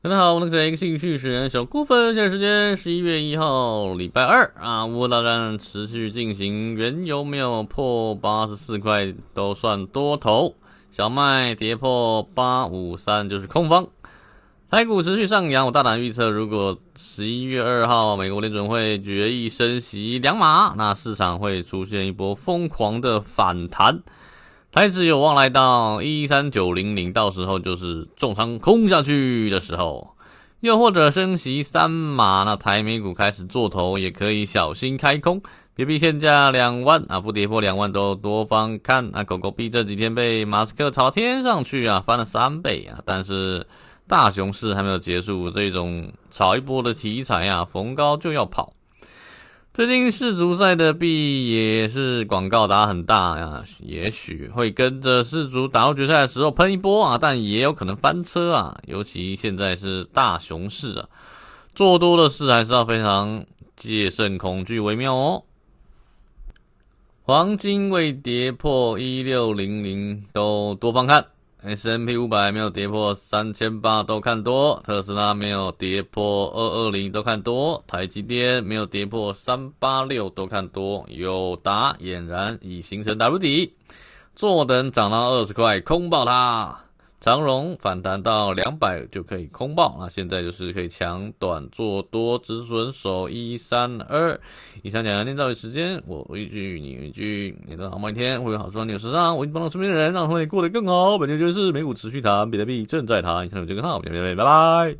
大家好，我是一个兴趣使然小顾分。现在时间十一月一号，礼拜二啊。乌大战持续进行，原油没有破八十四块都算多头，小麦跌破八五三就是空方。台股持续上扬，我大胆预测，如果十一月二号美国联准会决议升息两码，那市场会出现一波疯狂的反弹。台指有望来到一三九零零，到时候就是重仓空下去的时候，又或者升息三码，那台美股开始做头，也可以小心开空，别逼现价两万啊，不跌破两万都多方看啊。狗狗币这几天被马斯克炒天上去啊，翻了三倍啊，但是大熊市还没有结束，这种炒一波的题材啊，逢高就要跑。最近世足赛的币也是广告打很大呀，也许会跟着世足打入决赛的时候喷一波啊，但也有可能翻车啊。尤其现在是大熊市啊，做多的事还是要非常戒慎恐惧为妙哦。黄金未跌破一六零零都多方看。S&P 五百没有跌破三千八都看多，特斯拉没有跌破二二零都看多，台积电没有跌破三八六都看多，友达俨然已形成 W 底，坐等涨到二十块空爆它。长荣反弹到两百就可以空爆，那现在就是可以抢短做多，止损守一三二。以上讲两天到底时间，我一句你一句，你的好每天会有好处，你有时尚，我已经帮到身边的人，让他们也过得更好。本期就是美股持续谈，比特币正在谈，以上有这个号，拜拜拜拜。